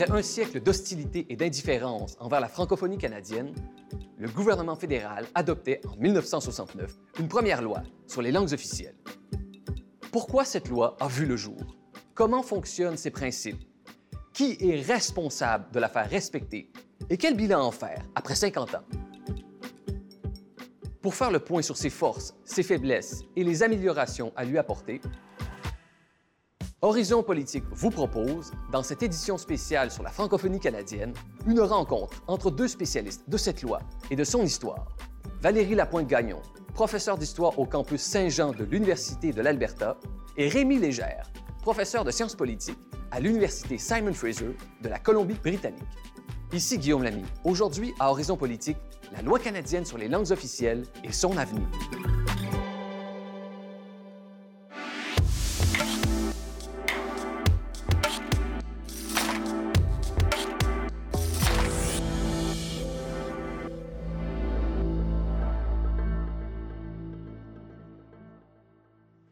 Après un siècle d'hostilité et d'indifférence envers la francophonie canadienne, le gouvernement fédéral adoptait en 1969 une première loi sur les langues officielles. Pourquoi cette loi a vu le jour? Comment fonctionnent ses principes? Qui est responsable de la faire respecter? Et quel bilan en faire après 50 ans? Pour faire le point sur ses forces, ses faiblesses et les améliorations à lui apporter, Horizon Politique vous propose, dans cette édition spéciale sur la francophonie canadienne, une rencontre entre deux spécialistes de cette loi et de son histoire. Valérie Lapointe-Gagnon, professeure d'histoire au campus Saint-Jean de l'Université de l'Alberta, et Rémi Légère, professeur de sciences politiques à l'Université Simon Fraser de la Colombie-Britannique. Ici Guillaume Lamy. Aujourd'hui, à Horizon Politique, la loi canadienne sur les langues officielles et son avenir.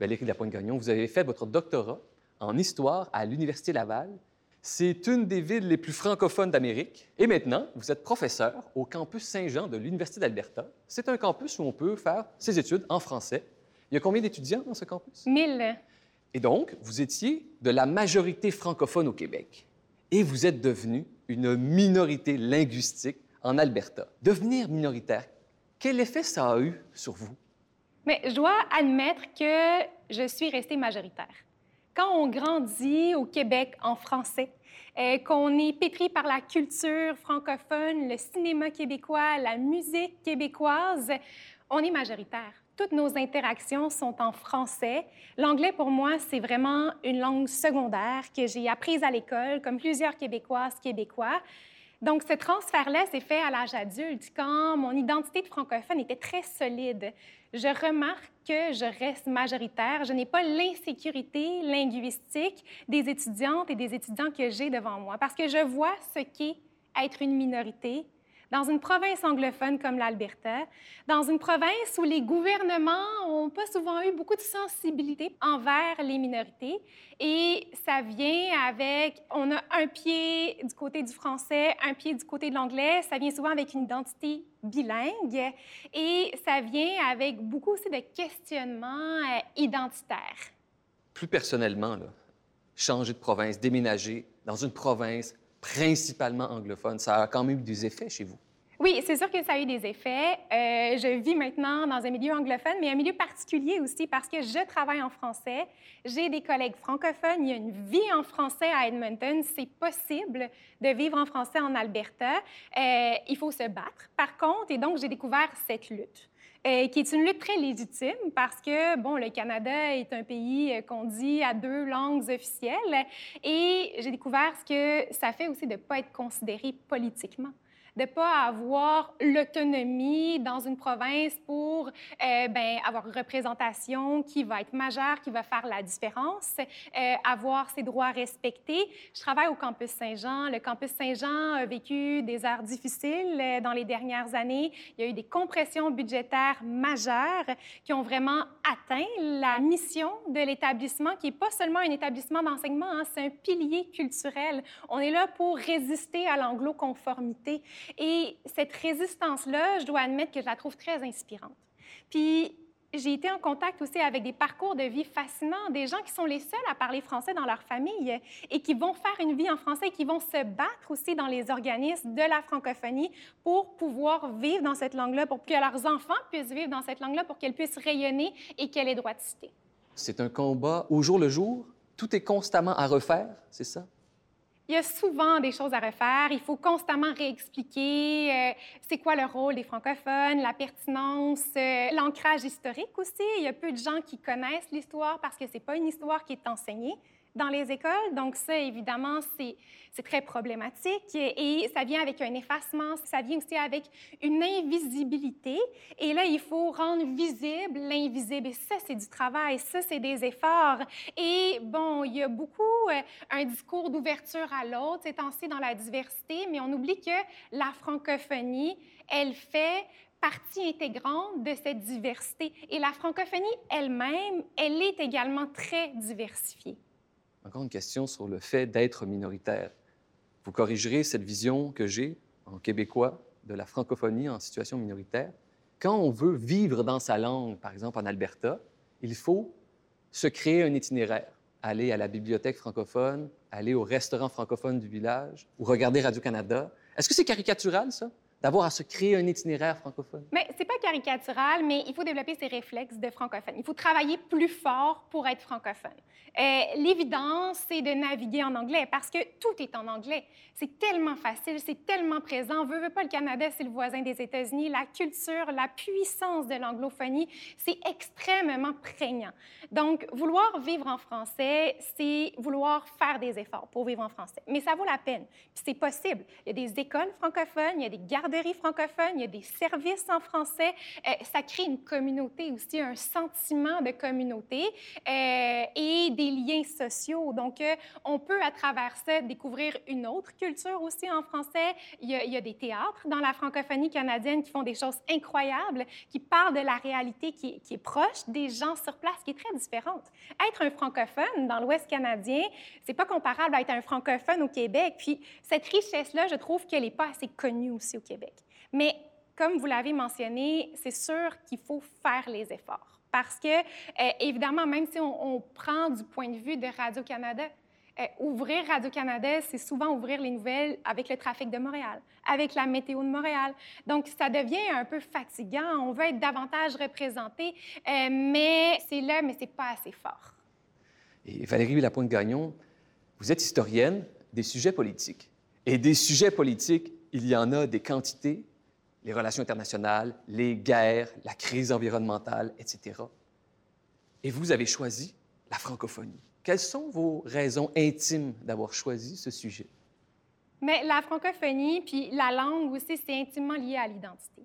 Valérie Lapointe-Gagnon, vous avez fait votre doctorat en histoire à l'Université Laval. C'est une des villes les plus francophones d'Amérique. Et maintenant, vous êtes professeur au campus Saint-Jean de l'Université d'Alberta. C'est un campus où on peut faire ses études en français. Il y a combien d'étudiants dans ce campus? Mille. Et donc, vous étiez de la majorité francophone au Québec. Et vous êtes devenu une minorité linguistique en Alberta. Devenir minoritaire, quel effet ça a eu sur vous? Mais je dois admettre que je suis restée majoritaire. Quand on grandit au Québec en français, euh, qu'on est pétri par la culture francophone, le cinéma québécois, la musique québécoise, on est majoritaire. Toutes nos interactions sont en français. L'anglais, pour moi, c'est vraiment une langue secondaire que j'ai apprise à l'école, comme plusieurs Québécoises, Québécois. Donc, ce transfert-là s'est fait à l'âge adulte, quand mon identité de francophone était très solide. Je remarque que je reste majoritaire. Je n'ai pas l'insécurité linguistique des étudiantes et des étudiants que j'ai devant moi, parce que je vois ce qu'est être une minorité, dans une province anglophone comme l'Alberta, dans une province où les gouvernements n'ont pas souvent eu beaucoup de sensibilité envers les minorités. Et ça vient avec, on a un pied du côté du français, un pied du côté de l'anglais, ça vient souvent avec une identité bilingue et ça vient avec beaucoup aussi de questionnements euh, identitaires. Plus personnellement, changer de province, déménager dans une province principalement anglophone, ça a quand même eu des effets chez vous. Oui, c'est sûr que ça a eu des effets. Euh, je vis maintenant dans un milieu anglophone, mais un milieu particulier aussi parce que je travaille en français. J'ai des collègues francophones. Il y a une vie en français à Edmonton. C'est possible de vivre en français en Alberta. Euh, il faut se battre, par contre, et donc j'ai découvert cette lutte. Euh, qui est une lutte très légitime parce que, bon, le Canada est un pays euh, qu'on dit à deux langues officielles. Et j'ai découvert ce que ça fait aussi de ne pas être considéré politiquement de ne pas avoir l'autonomie dans une province pour euh, ben, avoir une représentation qui va être majeure, qui va faire la différence, euh, avoir ses droits respectés. Je travaille au campus Saint-Jean. Le campus Saint-Jean a vécu des heures difficiles euh, dans les dernières années. Il y a eu des compressions budgétaires majeures qui ont vraiment atteint la mission de l'établissement, qui n'est pas seulement un établissement d'enseignement, hein, c'est un pilier culturel. On est là pour résister à l'anglo-conformité. Et cette résistance-là, je dois admettre que je la trouve très inspirante. Puis, j'ai été en contact aussi avec des parcours de vie fascinants, des gens qui sont les seuls à parler français dans leur famille et qui vont faire une vie en français, et qui vont se battre aussi dans les organismes de la francophonie pour pouvoir vivre dans cette langue-là, pour que leurs enfants puissent vivre dans cette langue-là, pour qu'elle puisse rayonner et qu'elle ait droit de citer. C'est un combat au jour le jour. Tout est constamment à refaire, c'est ça? Il y a souvent des choses à refaire. Il faut constamment réexpliquer euh, c'est quoi le rôle des francophones, la pertinence, euh, l'ancrage historique aussi. Il y a peu de gens qui connaissent l'histoire parce que c'est pas une histoire qui est enseignée dans les écoles. Donc ça, évidemment, c'est très problématique et ça vient avec un effacement, ça vient aussi avec une invisibilité. Et là, il faut rendre visible l'invisible. Et ça, c'est du travail, ça, c'est des efforts. Et bon, il y a beaucoup euh, un discours d'ouverture à l'autre, c'est ainsi dans la diversité, mais on oublie que la francophonie, elle fait partie intégrante de cette diversité. Et la francophonie elle-même, elle est également très diversifiée. Encore une question sur le fait d'être minoritaire. vous corrigerez cette vision que j'ai en québécois de la francophonie en situation minoritaire. Quand on veut vivre dans sa langue, par exemple en Alberta, il faut se créer un itinéraire, aller à la bibliothèque francophone, aller au restaurant francophone du village ou regarder Radio-Canada. Est-ce que c'est caricatural, ça? D'avoir à se créer un itinéraire francophone? Mais c'est pas caricatural, mais il faut développer ses réflexes de francophone. Il faut travailler plus fort pour être francophone. Euh, L'évidence, c'est de naviguer en anglais parce que tout est en anglais. C'est tellement facile, c'est tellement présent. On veut, veut pas le Canada, c'est le voisin des États-Unis. La culture, la puissance de l'anglophonie, c'est extrêmement prégnant. Donc, vouloir vivre en français, c'est vouloir faire des efforts pour vivre en français. Mais ça vaut la peine. Puis c'est possible. Il y a des écoles francophones, il y a des garderies francophones, il y a des services en français. Euh, ça crée une communauté aussi, un sentiment de communauté euh, et des liens sociaux. Donc, euh, on peut à travers ça découvrir une autre culture aussi en français. Il y, a, des théâtres dans la francophonie canadienne qui font des choses incroyables, qui parlent de la réalité qui, qui est proche des gens sur place, qui est très différente. Être un francophone dans l'Ouest canadien, c'est pas comparable à être un francophone au Québec. Puis cette richesse-là, je trouve qu'elle n'est pas assez connue aussi au Québec. Mais comme vous l'avez mentionné, c'est sûr qu'il faut faire les efforts. Parce que, euh, évidemment, même si on, prend du point de vue de Radio-Canada, euh, ouvrir Radio-Canada, c'est souvent ouvrir les nouvelles avec le trafic de Montréal, avec la météo de Montréal. Donc, ça devient un peu fatigant. On veut être davantage représenté, euh, mais c'est là, mais c'est pas assez fort. Et Valérie Lapointe-Gagnon, vous êtes historienne des sujets politiques. Et des sujets politiques, il y en a des quantités, les relations internationales, les guerres, la crise environnementale, etc. Et vous avez choisi la francophonie. Quelles sont vos raisons intimes d'avoir choisi ce sujet? Mais la francophonie, puis la langue aussi, c'est intimement lié à l'identité.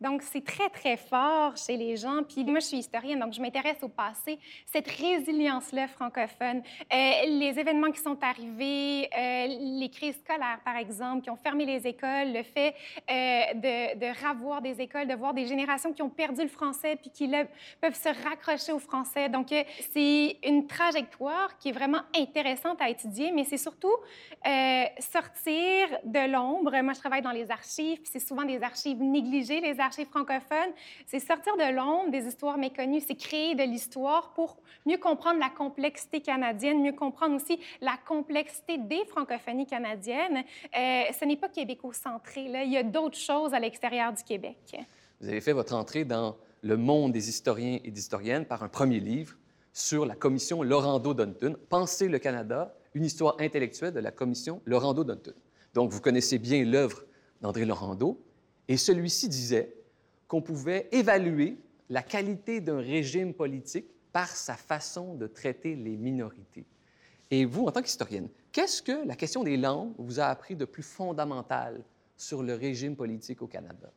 Donc, c'est très, très fort chez les gens. Puis moi, je suis historienne, donc je m'intéresse au passé. Cette résilience-là francophone, euh, les événements qui sont arrivés, euh, les crises scolaires, par exemple, qui ont fermé les écoles, le fait euh, de, de ravoir des écoles, de voir des générations qui ont perdu le français puis qui peuvent se raccrocher au français. Donc, c'est une trajectoire qui est vraiment intéressante à étudier, mais c'est surtout sortir de l'ombre. Moi, je travaille dans les archives, puis c'est souvent des archives négligées, les archives archives francophones, c'est sortir de l'ombre des histoires méconnues, c'est créer de l'histoire pour mieux comprendre la complexité canadienne, mieux comprendre aussi la complexité des francophonies canadiennes. Euh, ce n'est pas québécocentré, là. il y a d'autres choses à l'extérieur du Québec. Vous avez fait votre entrée dans le monde des historiens et des historiennes par un premier livre sur la commission Laurando-Dunton, Penser le Canada, une histoire intellectuelle de la commission Laurando-Dunton. Donc, vous connaissez bien l'œuvre d'André Laurando, et celui-ci disait qu'on pouvait évaluer la qualité d'un régime politique par sa façon de traiter les minorités. Et vous, en tant qu'historienne, qu'est-ce que la question des langues vous a appris de plus fondamental sur le régime politique au Canada?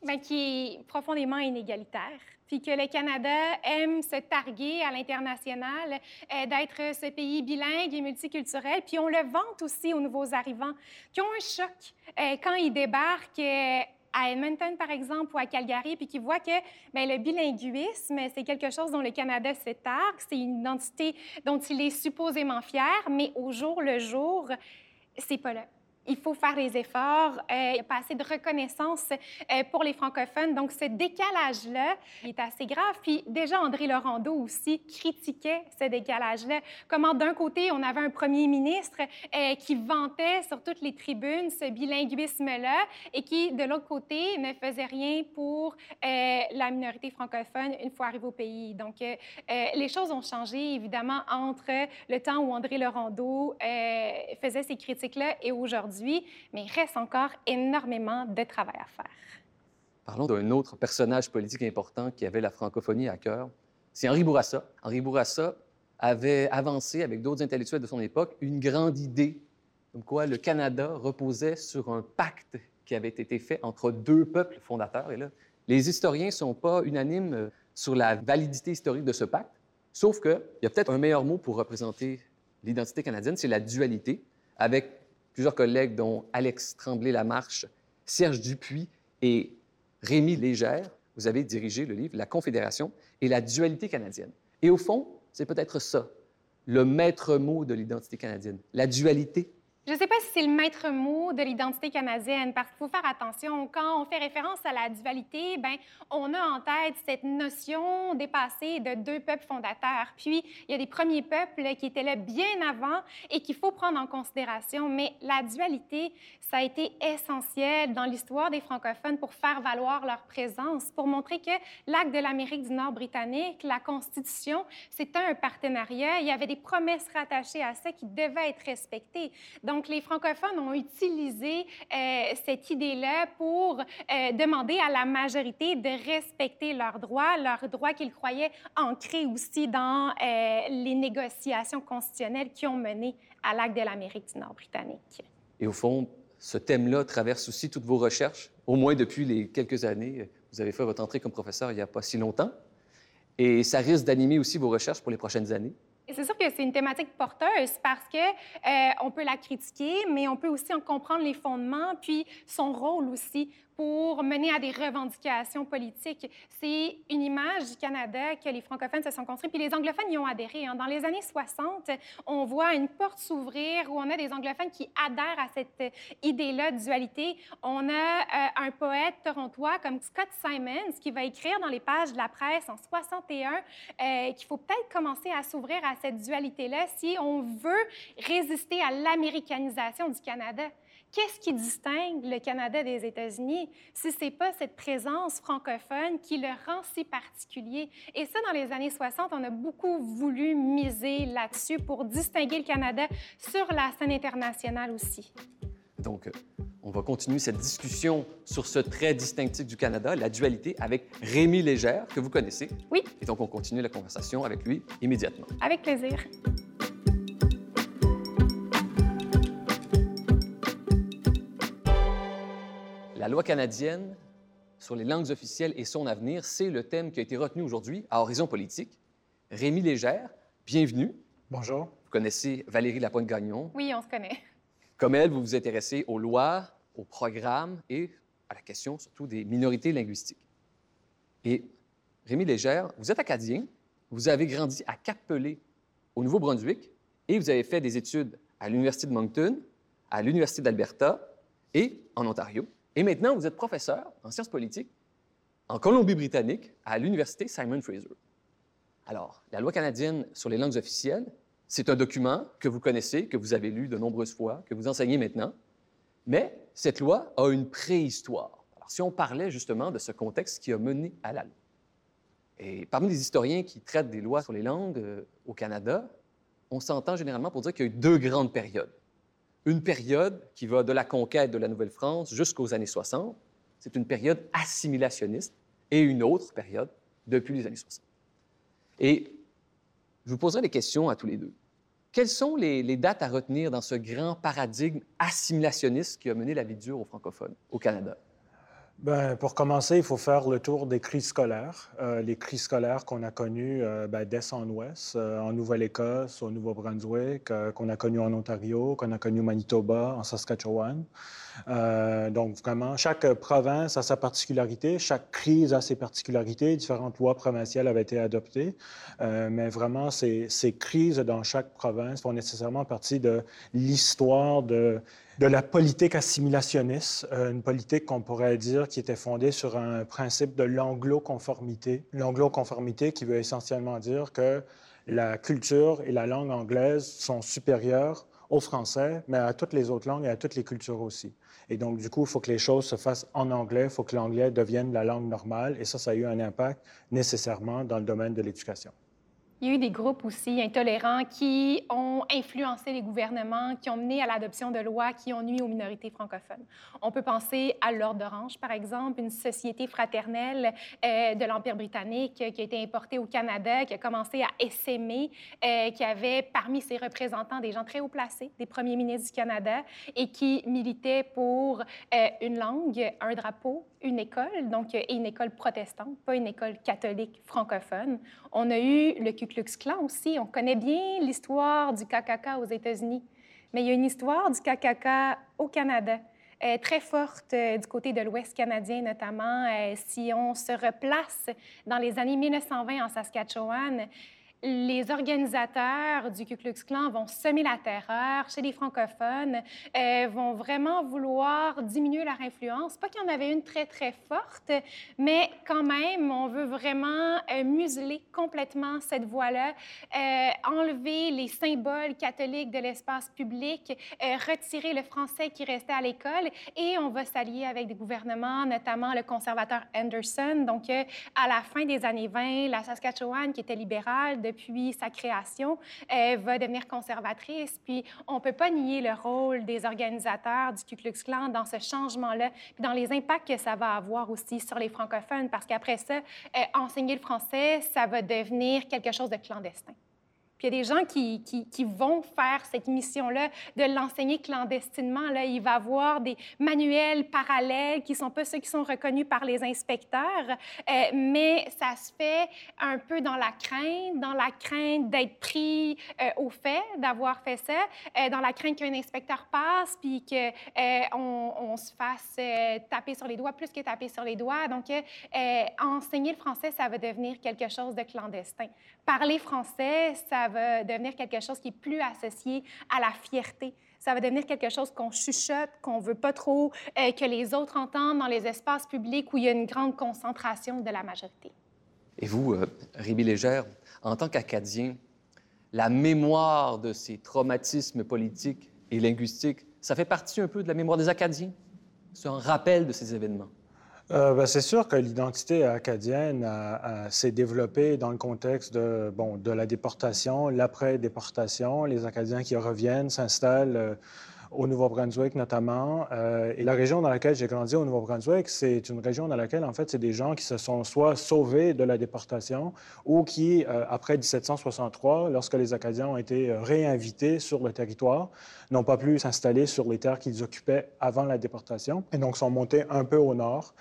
Bien, qui est profondément inégalitaire, puis que le Canada aime se targuer à l'international euh, d'être ce pays bilingue et multiculturel, puis on le vante aussi aux nouveaux arrivants qui ont un choc euh, quand ils débarquent euh, à Edmonton, par exemple, ou à Calgary, puis qui voient que bien, le bilinguisme, c'est quelque chose dont le Canada se targue, c'est une identité dont il est supposément fier, mais au jour le jour, c'est pas là il faut faire des efforts. Euh, il n'y a pas assez de reconnaissance euh, pour les francophones. Donc, ce décalage-là est assez grave. Puis déjà, André Laurando aussi critiquait ce décalage-là. Comment, d'un côté, on avait un premier ministre euh, qui vantait sur toutes les tribunes ce bilinguisme-là et qui, de l'autre côté, ne faisait rien pour la minorité francophone une fois arrivé au pays. Donc, les choses ont changé, évidemment, entre le temps où André Laurando faisait ces critiques-là et aujourd'hui mais il reste encore énormément de travail à faire. Parlons d'un autre personnage politique important qui avait la francophonie à cœur. C'est Henri Bourassa. Henri Bourassa avait avancé avec d'autres intellectuels de son époque une grande idée, comme quoi le Canada reposait sur un pacte qui avait été fait entre deux peuples fondateurs. Et là, les historiens ne sont pas unanimes sur la validité historique de ce pacte, sauf qu'il y a peut-être un meilleur mot pour représenter l'identité canadienne, c'est la dualité, avec plusieurs collègues, dont Alex Tremblay-Lamarche, Serge Dupuis et Rémi Légère, vous avez dirigé le livre La Confédération et la dualité canadienne. Et au fond, c'est peut-être ça, le maître mot de l'identité canadienne, la dualité. Je ne sais pas si c'est le maître mot de l'identité canadienne, parce qu'il faut faire attention. Quand on fait référence à la dualité, ben, on a en tête cette notion dépassée de deux peuples fondateurs. Puis, il y a des premiers peuples qui étaient là bien avant et qu'il faut prendre en considération. Mais la dualité, ça a été essentiel dans l'histoire des francophones pour faire valoir leur présence, pour montrer que l'acte de l'Amérique du Nord britannique, la Constitution, c'était un partenariat. Il y avait des promesses rattachées à ça qui devaient être respectées. Les francophones ont utilisé euh, cette idée-là pour euh, demander à la majorité de respecter leurs droits, leurs droits qu'ils croyaient ancrés aussi dans euh, les négociations constitutionnelles qui ont mené à l'acte de l'Amérique du Nord britannique. Et au fond, ce thème-là traverse aussi toutes vos recherches, au moins depuis les quelques années. Vous avez fait votre entrée comme professeur il n'y a pas si longtemps. Et ça risque d'animer aussi vos recherches pour les prochaines années. C'est sûr que c'est une thématique porteuse parce que euh, on peut la critiquer, mais on peut aussi en comprendre les fondements, puis son rôle aussi pour mener à des revendications politiques. C'est une image du Canada que les francophones se sont construits, puis les anglophones y ont adhéré. Hein. Dans les années 60, on voit une porte s'ouvrir où on a des anglophones qui adhèrent à cette idée-là de dualité. On a euh, un poète torontois comme Scott Simons qui va écrire dans les pages de la presse en 61 euh, qu'il faut peut-être commencer à s'ouvrir à cette dualité-là si on veut résister à l'américanisation du Canada. Qu'est-ce qui distingue le Canada des États-Unis si ce n'est pas cette présence francophone qui le rend si particulier? Et ça, dans les années 60, on a beaucoup voulu miser là-dessus pour distinguer le Canada sur la scène internationale aussi. Donc, on va continuer cette discussion sur ce trait distinctif du Canada, la dualité, avec Rémi Légère, que vous connaissez. Oui. Et donc, on continue la conversation avec lui immédiatement. Avec plaisir. La loi canadienne sur les langues officielles et son avenir, c'est le thème qui a été retenu aujourd'hui à Horizon Politique. Rémi Légère, bienvenue. Bonjour. Vous connaissez Valérie Lapointe-Gagnon. Oui, on se connaît. Comme elle, vous vous intéressez aux lois, aux programmes et à la question surtout des minorités linguistiques. Et Rémi Légère, vous êtes acadien, vous avez grandi à Cap-Pelé, au Nouveau-Brunswick, et vous avez fait des études à l'Université de Moncton, à l'Université d'Alberta et en Ontario. Et maintenant, vous êtes professeur en sciences politiques en Colombie-Britannique à l'Université Simon Fraser. Alors, la loi canadienne sur les langues officielles, c'est un document que vous connaissez, que vous avez lu de nombreuses fois, que vous enseignez maintenant, mais cette loi a une préhistoire. Alors, si on parlait justement de ce contexte qui a mené à la loi. Et parmi les historiens qui traitent des lois sur les langues euh, au Canada, on s'entend généralement pour dire qu'il y a eu deux grandes périodes une période qui va de la conquête de la Nouvelle-France jusqu'aux années 60. C'est une période assimilationniste et une autre période depuis les années 60. Et je vous poserai des questions à tous les deux. Quelles sont les, les, dates à retenir dans ce grand paradigme assimilationniste qui a mené la vie dure aux francophones au Canada? Bien, pour commencer, il faut faire le tour des crises scolaires. Euh, les crises scolaires qu'on a connues euh, ben, d'est en ouest, euh, en Nouvelle-Écosse, au Nouveau-Brunswick, euh, qu'on a connues en Ontario, qu'on a connues au Manitoba, en Saskatchewan. Donc, vraiment, chaque province a sa particularité, chaque crise a ses particularités. Différentes lois provinciales avaient été adoptées. Mais vraiment, ces crises dans chaque province font nécessairement partie de l'histoire de de la politique assimilationniste, euh, une politique qu'on pourrait dire qui était fondée sur un principe de l'anglo-conformité. L'anglo-conformité qui veut essentiellement dire que la culture et la langue anglaise sont supérieures au français, mais à toutes les autres langues et à toutes les cultures aussi. Et donc, du coup, il faut que les choses se fassent en anglais, il faut que l'anglais devienne la langue normale, et ça, ça a eu un impact nécessairement dans le domaine de l'éducation. Il y a eu des groupes aussi intolérants qui ont influencé les gouvernements, qui ont mené à l'adoption de lois qui ont nuit aux minorités francophones. On peut penser à l'Ordre d'Orange, par exemple, une société fraternelle euh, de l'Empire britannique qui a été importée au Canada, qui a commencé à essaimer, euh, qui avait parmi ses représentants des gens très haut placés, des premiers ministres du Canada, et qui militait pour euh, une langue, un drapeau, une école, donc une école protestante, pas une école catholique francophone. On a eu le Ku aussi. On connaît bien l'histoire du KKK aux États-Unis, mais il y a une histoire du KKK au Canada. Très forte euh, du côté de l'Ouest canadien notamment. Euh, si on se replace dans les années 1920 en Saskatchewan, les organisateurs du Ku Klux Klan vont semer la terreur chez les francophones, euh, vont vraiment vouloir diminuer leur influence. Pas qu'il y en avait une très, très forte, mais quand même, on veut vraiment euh, museler complètement cette voie-là, euh, enlever les symboles catholiques de l'espace public, retirer le français qui restait à l'école et on va s'allier avec des gouvernements, notamment le conservateur Anderson. Donc, à la fin des années 20, la Saskatchewan, qui était libérale depuis sa création, euh, va devenir conservatrice. Puis on ne peut pas nier le rôle des organisateurs du Ku Klux Klan dans ce changement-là, puis dans les impacts que ça va avoir aussi sur les francophones, parce qu'après ça, euh, enseigner le français, ça va devenir quelque chose de clandestin il y a des gens qui, qui, vont faire cette mission-là de l'enseigner clandestinement. Là, il va y avoir des manuels parallèles qui ne sont pas ceux qui sont reconnus par les inspecteurs, euh, mais ça se fait un peu dans la crainte, dans la crainte d'être pris euh, au fait, d'avoir fait ça, euh, dans la crainte qu'un inspecteur passe puis qu'on on se fasse taper sur les doigts plus que taper sur les doigts. Donc, enseigner le français, ça va devenir quelque chose de clandestin. Parler français, ça va devenir quelque chose qui est plus associé à la fierté. Ça va devenir quelque chose qu'on chuchote, qu'on veut pas trop euh, que les autres entendent dans les espaces publics où il y a une grande concentration de la majorité. Et vous, euh, Rémi Légère, en tant qu'Acadien, la mémoire de ces traumatismes politiques et linguistiques, ça fait partie un peu de la mémoire des Acadiens? C'est un rappel de ces événements? Euh, ben, c'est sûr que l'identité acadienne s'est développée dans le contexte de, bon, de la déportation, l'après-déportation, les Acadiens qui reviennent, s'installent. Euh, au Nouveau-Brunswick notamment. Euh, et la région dans laquelle j'ai grandi au Nouveau-Brunswick, c'est une région dans laquelle, en fait, c'est des gens qui se sont soit sauvés de la déportation ou qui, euh, après 1763, lorsque les Acadiens ont été euh, réinvités sur le territoire, n'ont pas pu s'installer sur les terres qu'ils occupaient avant la déportation et donc sont montés un peu au nord,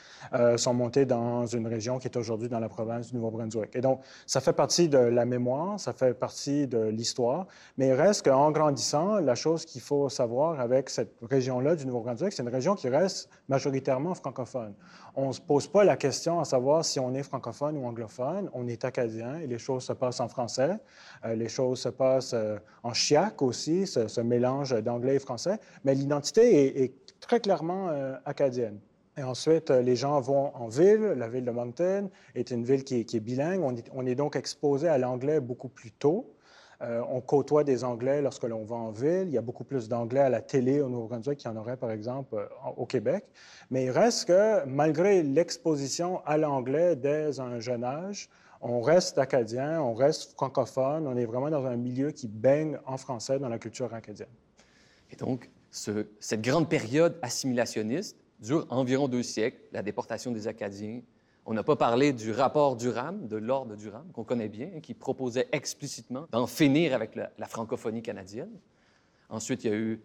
sont montés dans une région qui est aujourd'hui dans la province du Nouveau-Brunswick. Et donc, ça fait partie de la mémoire, ça fait partie de l'histoire, mais il reste qu'en grandissant, la chose qu'il faut savoir avec cette région-là du Nouveau-Brunswick, c'est une région qui reste majoritairement francophone. On ne se pose pas la question à savoir si on est francophone ou anglophone. On est acadien et les choses se passent en français. Euh, les choses se passent euh, en chiac aussi, ce, mélange d'anglais et français. Mais l'identité est, très clairement euh, acadienne. Et ensuite, les gens vont en ville. La ville de Moncton est une ville qui est, bilingue. On est, on est, donc exposé à l'anglais beaucoup plus tôt. Euh, on côtoie des Anglais lorsque l'on va en ville. Il y a beaucoup plus d'Anglais à la télé au Nouveau-Brunswick qu'il y en aurait, par exemple, euh, au Québec. Mais il reste que, malgré l'exposition à l'anglais dès un jeune âge, on reste acadien, on reste francophone, on est vraiment dans un milieu qui baigne en français dans la culture acadienne. Et donc, cette grande période assimilationniste dure environ deux siècles, la déportation des Acadiens, on n'a pas parlé du rapport Durham, de l'ordre Durham, qu'on connaît bien, qui proposait explicitement d'en finir avec la, francophonie canadienne. Ensuite, il y a eu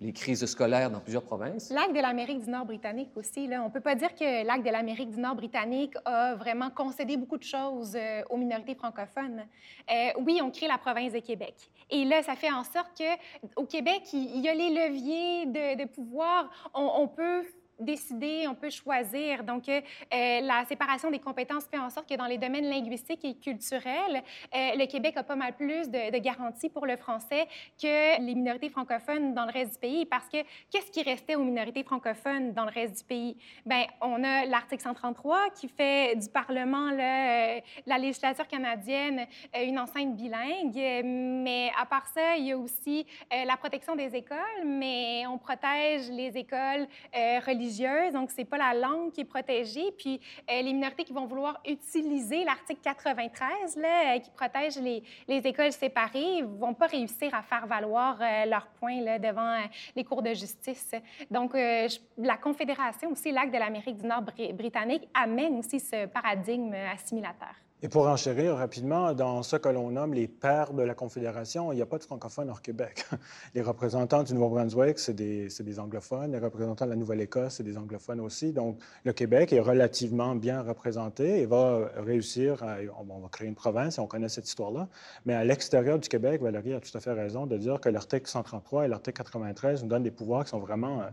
les crises scolaires dans plusieurs provinces. L'acte de l'Amérique du Nord britannique aussi. Là. On ne peut pas dire que l'acte de l'Amérique du Nord britannique a vraiment concédé beaucoup de choses euh, aux minorités francophones. Euh, oui, on crée la province de Québec. Et là, ça fait en sorte qu'au Québec, il y a les leviers de, pouvoir. On, on peut décider, on peut choisir. Donc, euh, la séparation des compétences fait en sorte que dans les domaines linguistiques et culturels, euh, le Québec a pas mal plus de, garanties pour le français que les minorités francophones dans le reste du pays. Parce que qu'est-ce qui restait aux minorités francophones dans le reste du pays? Bien, on a l'article 133 qui fait du Parlement, euh, la législature canadienne, une enceinte bilingue. Mais à part ça, il y a aussi la protection des écoles, mais on protège les écoles religieuses donc c'est pas la langue qui est protégée. Puis euh, les minorités qui vont vouloir utiliser l'article 93, là, euh, qui protège les, les, écoles séparées, vont pas réussir à faire valoir euh, leurs points là, devant les cours de justice. Donc la Confédération aussi, l'acte de l'Amérique du Nord britannique, amène aussi ce paradigme assimilateur. Et pour enchérir rapidement, dans ce que l'on nomme les pères de la Confédération, il n'y a pas de francophones hors Québec. Les représentants du Nouveau-Brunswick, c'est des, des, anglophones. Les représentants de la Nouvelle-Écosse, c'est des anglophones aussi. Donc, le Québec est relativement bien représenté et va réussir à... On va créer une province et on connaît cette histoire-là. Mais à l'extérieur du Québec, Valérie a tout à fait raison de dire que l'article 133 et l'article 93 nous donnent des pouvoirs qui sont vraiment euh,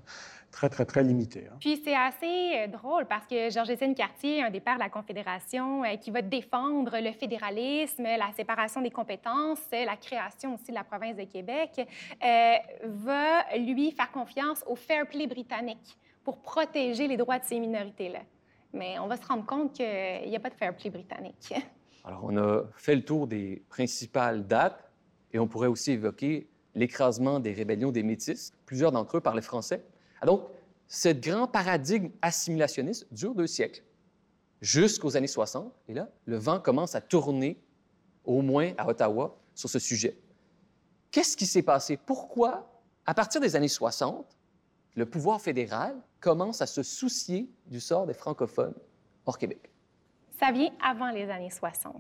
très, très, très limité. Hein. Puis c'est assez drôle parce que Georges-Étienne Cartier, un des pères de la Confédération, euh, qui va défendre le fédéralisme, la séparation des compétences, la création aussi de la province de Québec, euh, va, lui, faire confiance au fair play britannique pour protéger les droits de ces minorités-là. Mais on va se rendre compte qu'il n'y a pas de fair play britannique. Alors, on a fait le tour des principales dates et on pourrait aussi évoquer l'écrasement des rébellions des Métis. Plusieurs d'entre eux parlaient français. Ah, donc, ce grand paradigme assimilationniste dure deux siècles, jusqu'aux années 60. Et là, le vent commence à tourner, au moins à Ottawa, sur ce sujet. Qu'est-ce qui s'est passé? Pourquoi, à partir des années 60, le pouvoir fédéral commence à se soucier du sort des francophones hors Québec? Ça vient avant les années 60.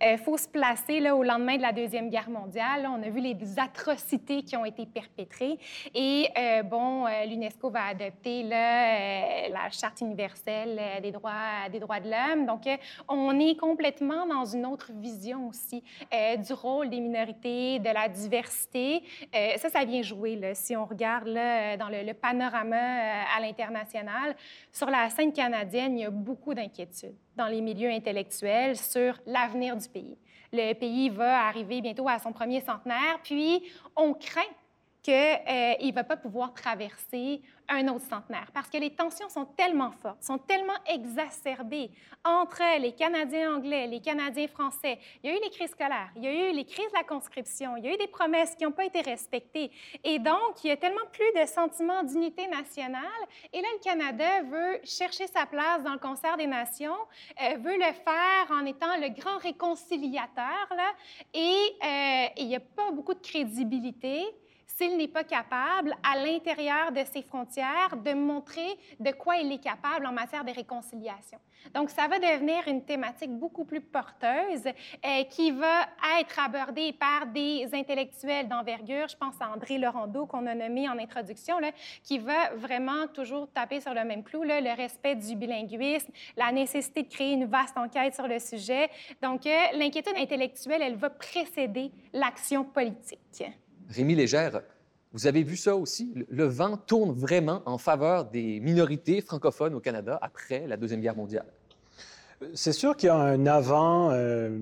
Il euh, faut se placer là, au lendemain de la Deuxième Guerre mondiale. on a vu les atrocités qui ont été perpétrées. Et euh, bon, euh, l'UNESCO va adopter la Charte universelle des droits, des droits de l'homme. Donc, on est complètement dans une autre vision aussi du rôle des minorités, de la diversité. ça, ça vient jouer, là, si on regarde là, dans le, le panorama à l'international. Sur la scène canadienne, il y a beaucoup d'inquiétudes dans les milieux intellectuels sur l'avenir du pays. Le pays va arriver bientôt à son premier centenaire, puis on craint qu'il euh, ne va pas pouvoir traverser un autre centenaire parce que les tensions sont tellement fortes, sont tellement exacerbées entre les Canadiens anglais, les Canadiens français. Il y a eu les crises scolaires, il y a eu les crises de la conscription, il y a eu des promesses qui n'ont pas été respectées. Et donc, il y a tellement plus de sentiment d'unité nationale. Et là, le Canada veut chercher sa place dans le concert des nations, euh, veut le faire en étant le grand réconciliateur. Là, et euh, il n'y a pas beaucoup de crédibilité s'il n'est pas capable, à l'intérieur de ses frontières, de montrer de quoi il est capable en matière de réconciliation. Donc, ça va devenir une thématique beaucoup plus porteuse euh, qui va être abordée par des intellectuels d'envergure. Je pense à André Laurendeau, qu'on a nommé en introduction, qui va vraiment toujours taper sur le même clou, le respect du bilinguisme, la nécessité de créer une vaste enquête sur le sujet. Donc, euh, l'inquiétude intellectuelle, elle va précéder l'action politique. Rémi Légère, vous avez vu ça aussi? Le vent tourne vraiment en faveur des minorités francophones au Canada après la Deuxième Guerre mondiale. C'est sûr qu'il y a un avant, euh,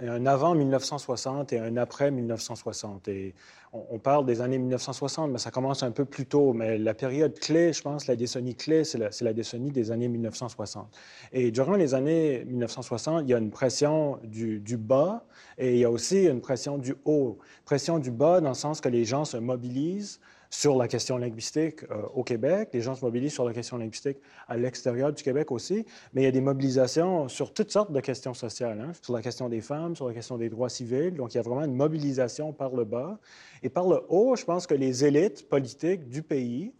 un avant 1960 et un après 1960. Et on, parle des années 1960, mais ça commence un peu plus tôt. Mais la période clé, je pense, la décennie clé, c'est la, la, décennie des années 1960. Et durant les années 1960, il y a une pression du, du, bas et il y a aussi une pression du haut. Pression du bas dans le sens que les gens se mobilisent sur la question linguistique euh, au Québec. Les gens se mobilisent sur la question linguistique à l'extérieur du Québec aussi. Mais il y a des mobilisations sur toutes sortes de questions sociales, hein, sur la question des femmes, sur la question des droits civils. Donc, il y a vraiment une mobilisation par le bas. Et par le haut, je pense que les élites politiques du pays,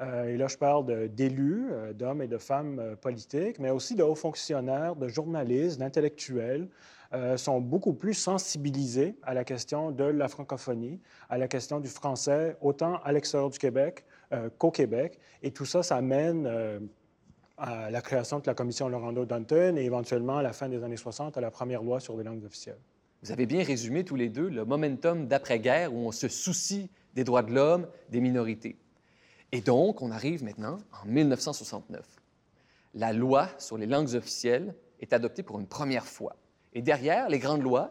euh, et là, je parle d'élus, euh, d'hommes et de femmes politiques, mais aussi de hauts fonctionnaires, de journalistes, d'intellectuels, euh, sont beaucoup plus sensibilisés à la question de la francophonie, à la question du français, autant à l'extérieur du Québec euh, qu'au Québec. Et tout ça, ça mène euh, à la création de la commission Laurando-Dunton et éventuellement, à la fin des années 60, à la première loi sur les langues officielles. Vous avez bien résumé tous les deux le momentum d'après-guerre où on se soucie des droits de l'homme, des minorités. Et donc, on arrive maintenant en 1969. La loi sur les langues officielles est adoptée pour une première fois. Et derrière les grandes lois,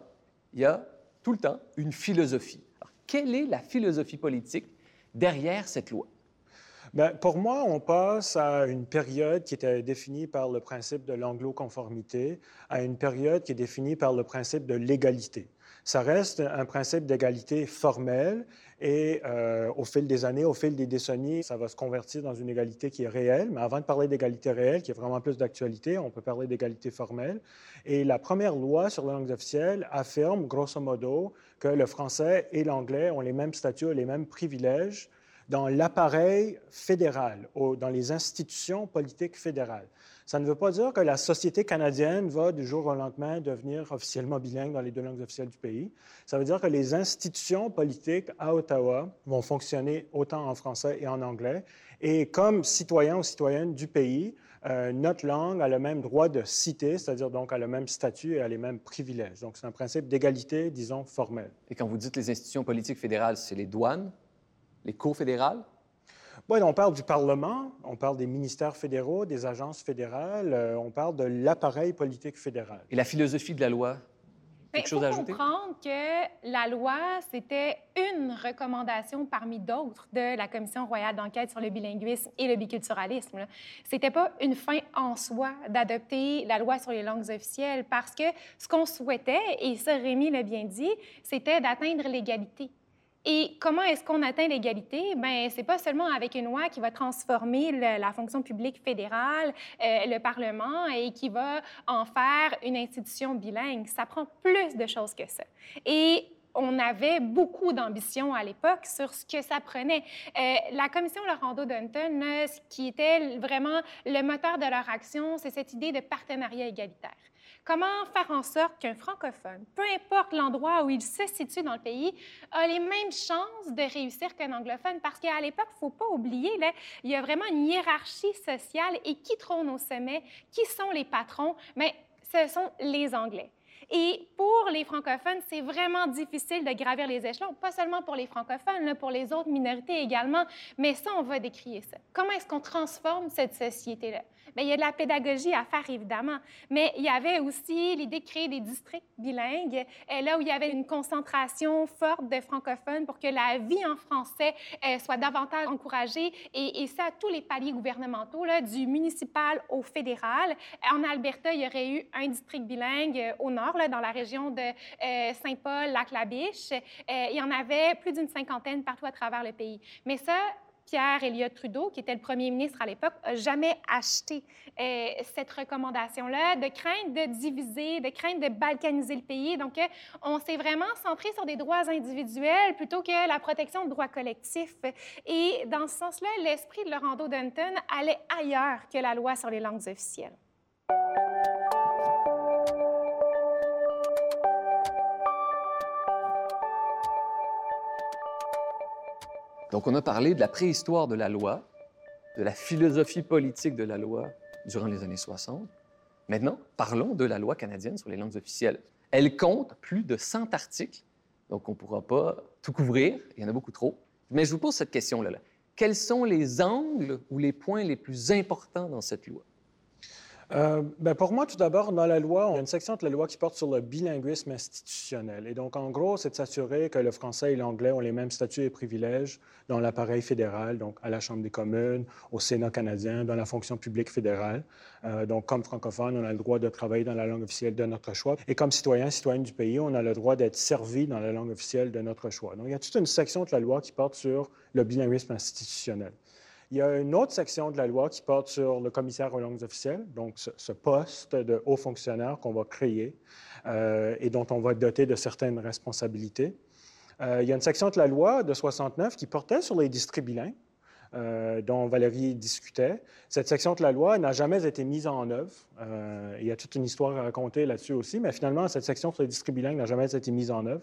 il y a tout le temps une philosophie. quelle est la philosophie politique derrière cette loi? Bien, pour moi, on passe à une période qui était définie par le principe de l'anglo-conformité à une période qui est définie par le principe de l'égalité. Ça reste un principe d'égalité formelle et euh, au fil des années, au fil des décennies, ça va se convertir dans une égalité qui est réelle. Mais avant de parler d'égalité réelle, qui est vraiment plus d'actualité, on peut parler d'égalité formelle. Et la première loi sur les langues officielles affirme, grosso modo, que le français et l'anglais ont les mêmes statuts les mêmes privilèges dans l'appareil fédéral, dans les institutions politiques fédérales. Ça ne veut pas dire que la société canadienne va du jour au lendemain devenir officiellement bilingue dans les deux langues officielles du pays. Ça veut dire que les institutions politiques à Ottawa vont fonctionner autant en français et en anglais. Et comme citoyens ou citoyennes du pays, euh, notre langue a le même droit de citer, c'est-à-dire donc a le même statut et a les mêmes privilèges. Donc c'est un principe d'égalité, disons, formel. Et quand vous dites les institutions politiques fédérales, c'est les douanes, les cours fédérales? Oui, on parle du Parlement, on parle des ministères fédéraux, des agences fédérales, euh, on parle de l'appareil politique fédéral. Et la philosophie de la loi? Il faut comprendre que la loi, c'était une recommandation parmi d'autres de la Commission royale d'enquête sur le bilinguisme et le biculturalisme. Ce n'était pas une fin en soi d'adopter la loi sur les langues officielles parce que ce qu'on souhaitait, et ça Rémi l'a bien dit, c'était d'atteindre l'égalité. Et comment est-ce qu'on atteint l'égalité? Bien, c'est pas seulement avec une loi qui va transformer la fonction publique fédérale, euh, le Parlement, et qui va en faire une institution bilingue. Ça prend plus de choses que ça. Et on avait beaucoup d'ambition à l'époque sur ce que ça prenait. Euh, la commission Laurando-Dunton, ce qui était vraiment le moteur de leur action, c'est cette idée de partenariat égalitaire. Comment faire en sorte qu'un francophone, peu importe l'endroit où il se situe dans le pays, a les mêmes chances de réussir qu'un anglophone? Parce qu'à l'époque, il ne faut pas oublier, là, il y a vraiment une hiérarchie sociale et qui trône au sommet, qui sont les patrons? Mais ce sont les Anglais. Et pour les francophones, c'est vraiment difficile de gravir les échelons, pas seulement pour les francophones, pour les autres minorités également, mais ça, on va décrier ça. Comment est-ce qu'on transforme cette société-là? Il y a de la pédagogie à faire, évidemment, mais il y avait aussi l'idée de créer des districts bilingues, euh, là où il y avait une concentration forte de francophones pour que la vie en français euh, soit davantage encouragée, et, ça à tous les paliers gouvernementaux, là, du municipal au fédéral. En Alberta, il y aurait eu un district bilingue euh, au nord, dans la région de Saint-Paul, Lac-la-Biche. il y en avait plus d'une cinquantaine partout à travers le pays. Mais ça, Pierre Elliott Trudeau, qui était le premier ministre à l'époque, n'a jamais acheté euh, cette recommandation-là, de crainte de diviser, de crainte de balkaniser le pays. Donc, euh, on s'est vraiment centré sur des droits individuels plutôt que la protection de droits collectifs. Et dans ce sens-là, l'esprit de Laurent Dunton allait ailleurs que la loi sur les langues officielles. Donc, on a parlé de la préhistoire de la loi, de la philosophie politique de la loi durant les années 60. Maintenant, parlons de la loi canadienne sur les langues officielles. Elle compte plus de 100 articles, donc on ne pourra pas tout couvrir, il y en a beaucoup trop. Mais je vous pose cette question-là. Là. Quels sont les angles ou les points les plus importants dans cette loi? Euh, ben pour moi, tout d'abord, dans la loi, on a une section de la loi qui porte sur le bilinguisme institutionnel. Et donc, en gros, c'est de s'assurer que le français et l'anglais ont les mêmes statuts et privilèges dans l'appareil fédéral, donc à la Chambre des communes, au Sénat canadien, dans la fonction publique fédérale. Euh, donc, comme francophone, on a le droit de travailler dans la langue officielle de notre choix. Et comme citoyen, citoyenne du pays, on a le droit d'être servi dans la langue officielle de notre choix. Donc, il y a toute une section de la loi qui porte sur le bilinguisme institutionnel. Il y a une autre section de la loi qui porte sur le commissaire aux langues officielles, donc ce, poste de haut fonctionnaire qu'on va créer euh, et dont on va doter de certaines responsabilités. Euh, il y a une section de la loi de 69 qui portait sur les districts bilingues. Euh, dont Valérie discutait. Cette section de la loi n'a jamais été mise en œuvre. Euh, il y a toute une histoire à raconter là-dessus aussi, mais finalement, cette section sur les districts bilingues n'a jamais été mise en œuvre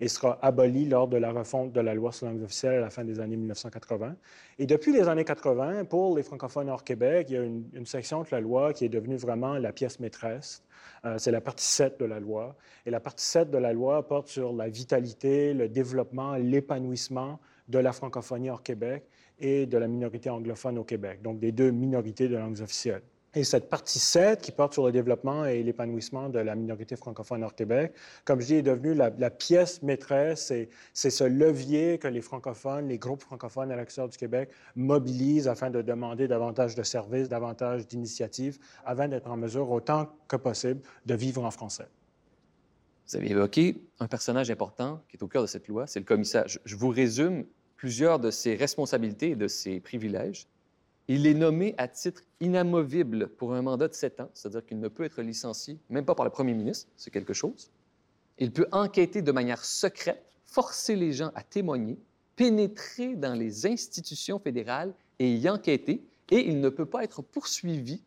et sera abolie lors de la refonte de la loi sur langues officielles à la fin des années 1980. Et depuis les années 80, pour les francophones hors Québec, il y a une, section de la loi qui est devenue vraiment la pièce maîtresse. Euh, c'est la partie 7 de la loi. Et la partie 7 de la loi porte sur la vitalité, le développement, l'épanouissement de la francophonie hors Québec et de la minorité anglophone au Québec, donc des deux minorités de langues officielles. Et cette partie 7, qui porte sur le développement et l'épanouissement de la minorité francophone hors Québec, comme je dis, est devenue la, pièce maîtresse. C'est ce levier que les francophones, les groupes francophones à l'extérieur du Québec mobilisent afin de demander davantage de services, davantage d'initiatives, afin d'être en mesure, autant que possible, de vivre en français. Vous avez évoqué un personnage important qui est au cœur de cette loi, c'est le commissaire. Je vous résume plusieurs de ses responsabilités et de ses privilèges. Il est nommé à titre inamovible pour un mandat de sept ans, c'est-à-dire qu'il ne peut être licencié, même pas par le premier ministre, c'est quelque chose. Il peut enquêter de manière secrète, forcer les gens à témoigner, pénétrer dans les institutions fédérales et y enquêter, et il ne peut pas être poursuivi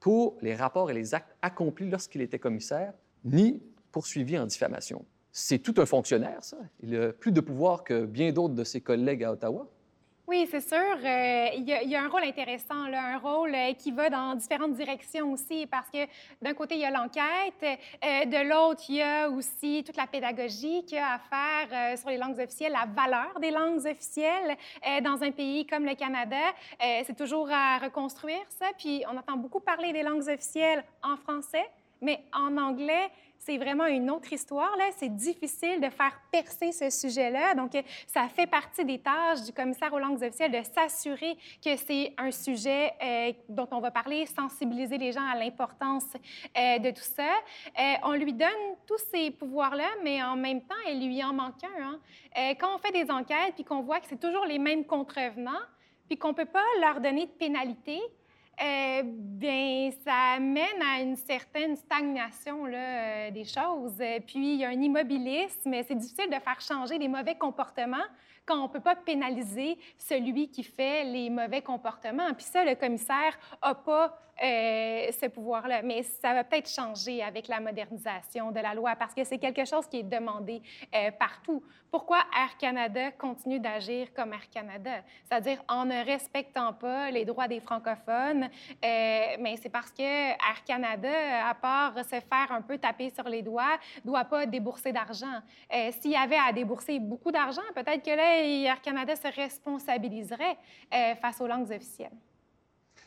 pour les rapports et les actes accomplis lorsqu'il était commissaire, ni poursuivi en diffamation. C'est tout un fonctionnaire, ça. Il a plus de pouvoir que bien d'autres de ses collègues à Ottawa. Oui, c'est sûr. Euh, il, y a, un rôle intéressant, là, un rôle euh, qui va dans différentes directions aussi, parce que d'un côté, il y a l'enquête, euh, de l'autre, il y a aussi toute la pédagogie qu'il y a à faire sur les langues officielles, la valeur des langues officielles dans un pays comme le Canada. c'est toujours à reconstruire ça. Puis on entend beaucoup parler des langues officielles en français, mais en anglais, c'est vraiment une autre histoire. C'est difficile de faire percer ce sujet-là. Donc, ça fait partie des tâches du commissaire aux langues officielles de s'assurer que c'est un sujet euh, dont on va parler, sensibiliser les gens à l'importance euh, de tout ça. Euh, on lui donne tous ces pouvoirs-là, mais en même temps, il lui en manque un. Hein. quand on fait des enquêtes puis qu'on voit que c'est toujours les mêmes contrevenants, puis qu'on ne peut pas leur donner de pénalité, euh, bien, ça mène à une certaine stagnation là, euh, des choses. Puis, il y a un immobilisme. C'est difficile de faire changer les mauvais comportements quand on ne peut pas pénaliser celui qui fait les mauvais comportements. Puis ça, le commissaire n'a pas euh, ce pouvoir-là. Mais ça va peut-être changer avec la modernisation de la loi parce que c'est quelque chose qui est demandé euh, partout. Pourquoi Air Canada continue d'agir comme Air Canada? C'est-à-dire en ne respectant pas les droits des francophones. Euh, mais c'est parce que Air Canada, à part se faire un peu taper sur les doigts, ne doit pas débourser d'argent. S'il y avait à débourser beaucoup d'argent, peut-être que là, Air Canada se responsabiliserait face aux langues officielles.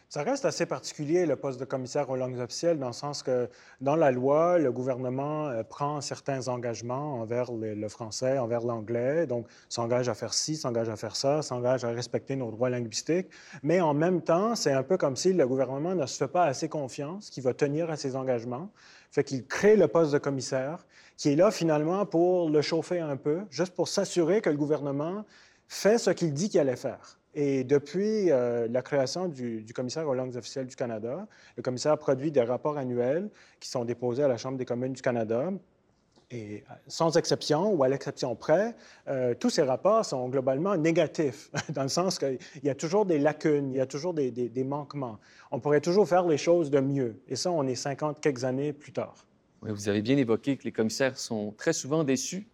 Ça reste assez particulier, le poste de commissaire aux langues officielles, dans le sens que dans la loi, le gouvernement euh, prend certains engagements envers le, français, envers l'anglais, donc s'engage à faire ci, s'engage à faire ça, s'engage à respecter nos droits linguistiques. Mais en même temps, c'est un peu comme si le gouvernement ne se fait pas assez confiance qu'il va tenir à ses engagements. Fait qu'il crée le poste de commissaire, qui est là finalement pour le chauffer un peu, juste pour s'assurer que le gouvernement fait ce qu'il dit qu'il allait faire. Et depuis euh, la création du, commissaire aux langues officielles du Canada, le commissaire produit des rapports annuels qui sont déposés à la Chambre des communes du Canada. Et euh, sans exception ou à l'exception près, euh, tous ces rapports sont globalement négatifs, dans le sens qu'il y a toujours des lacunes, il y a toujours des, manquements. On pourrait toujours faire les choses de mieux. Et ça, on est 50 quelques années plus tard. Vous avez bien évoqué que les commissaires sont très souvent déçus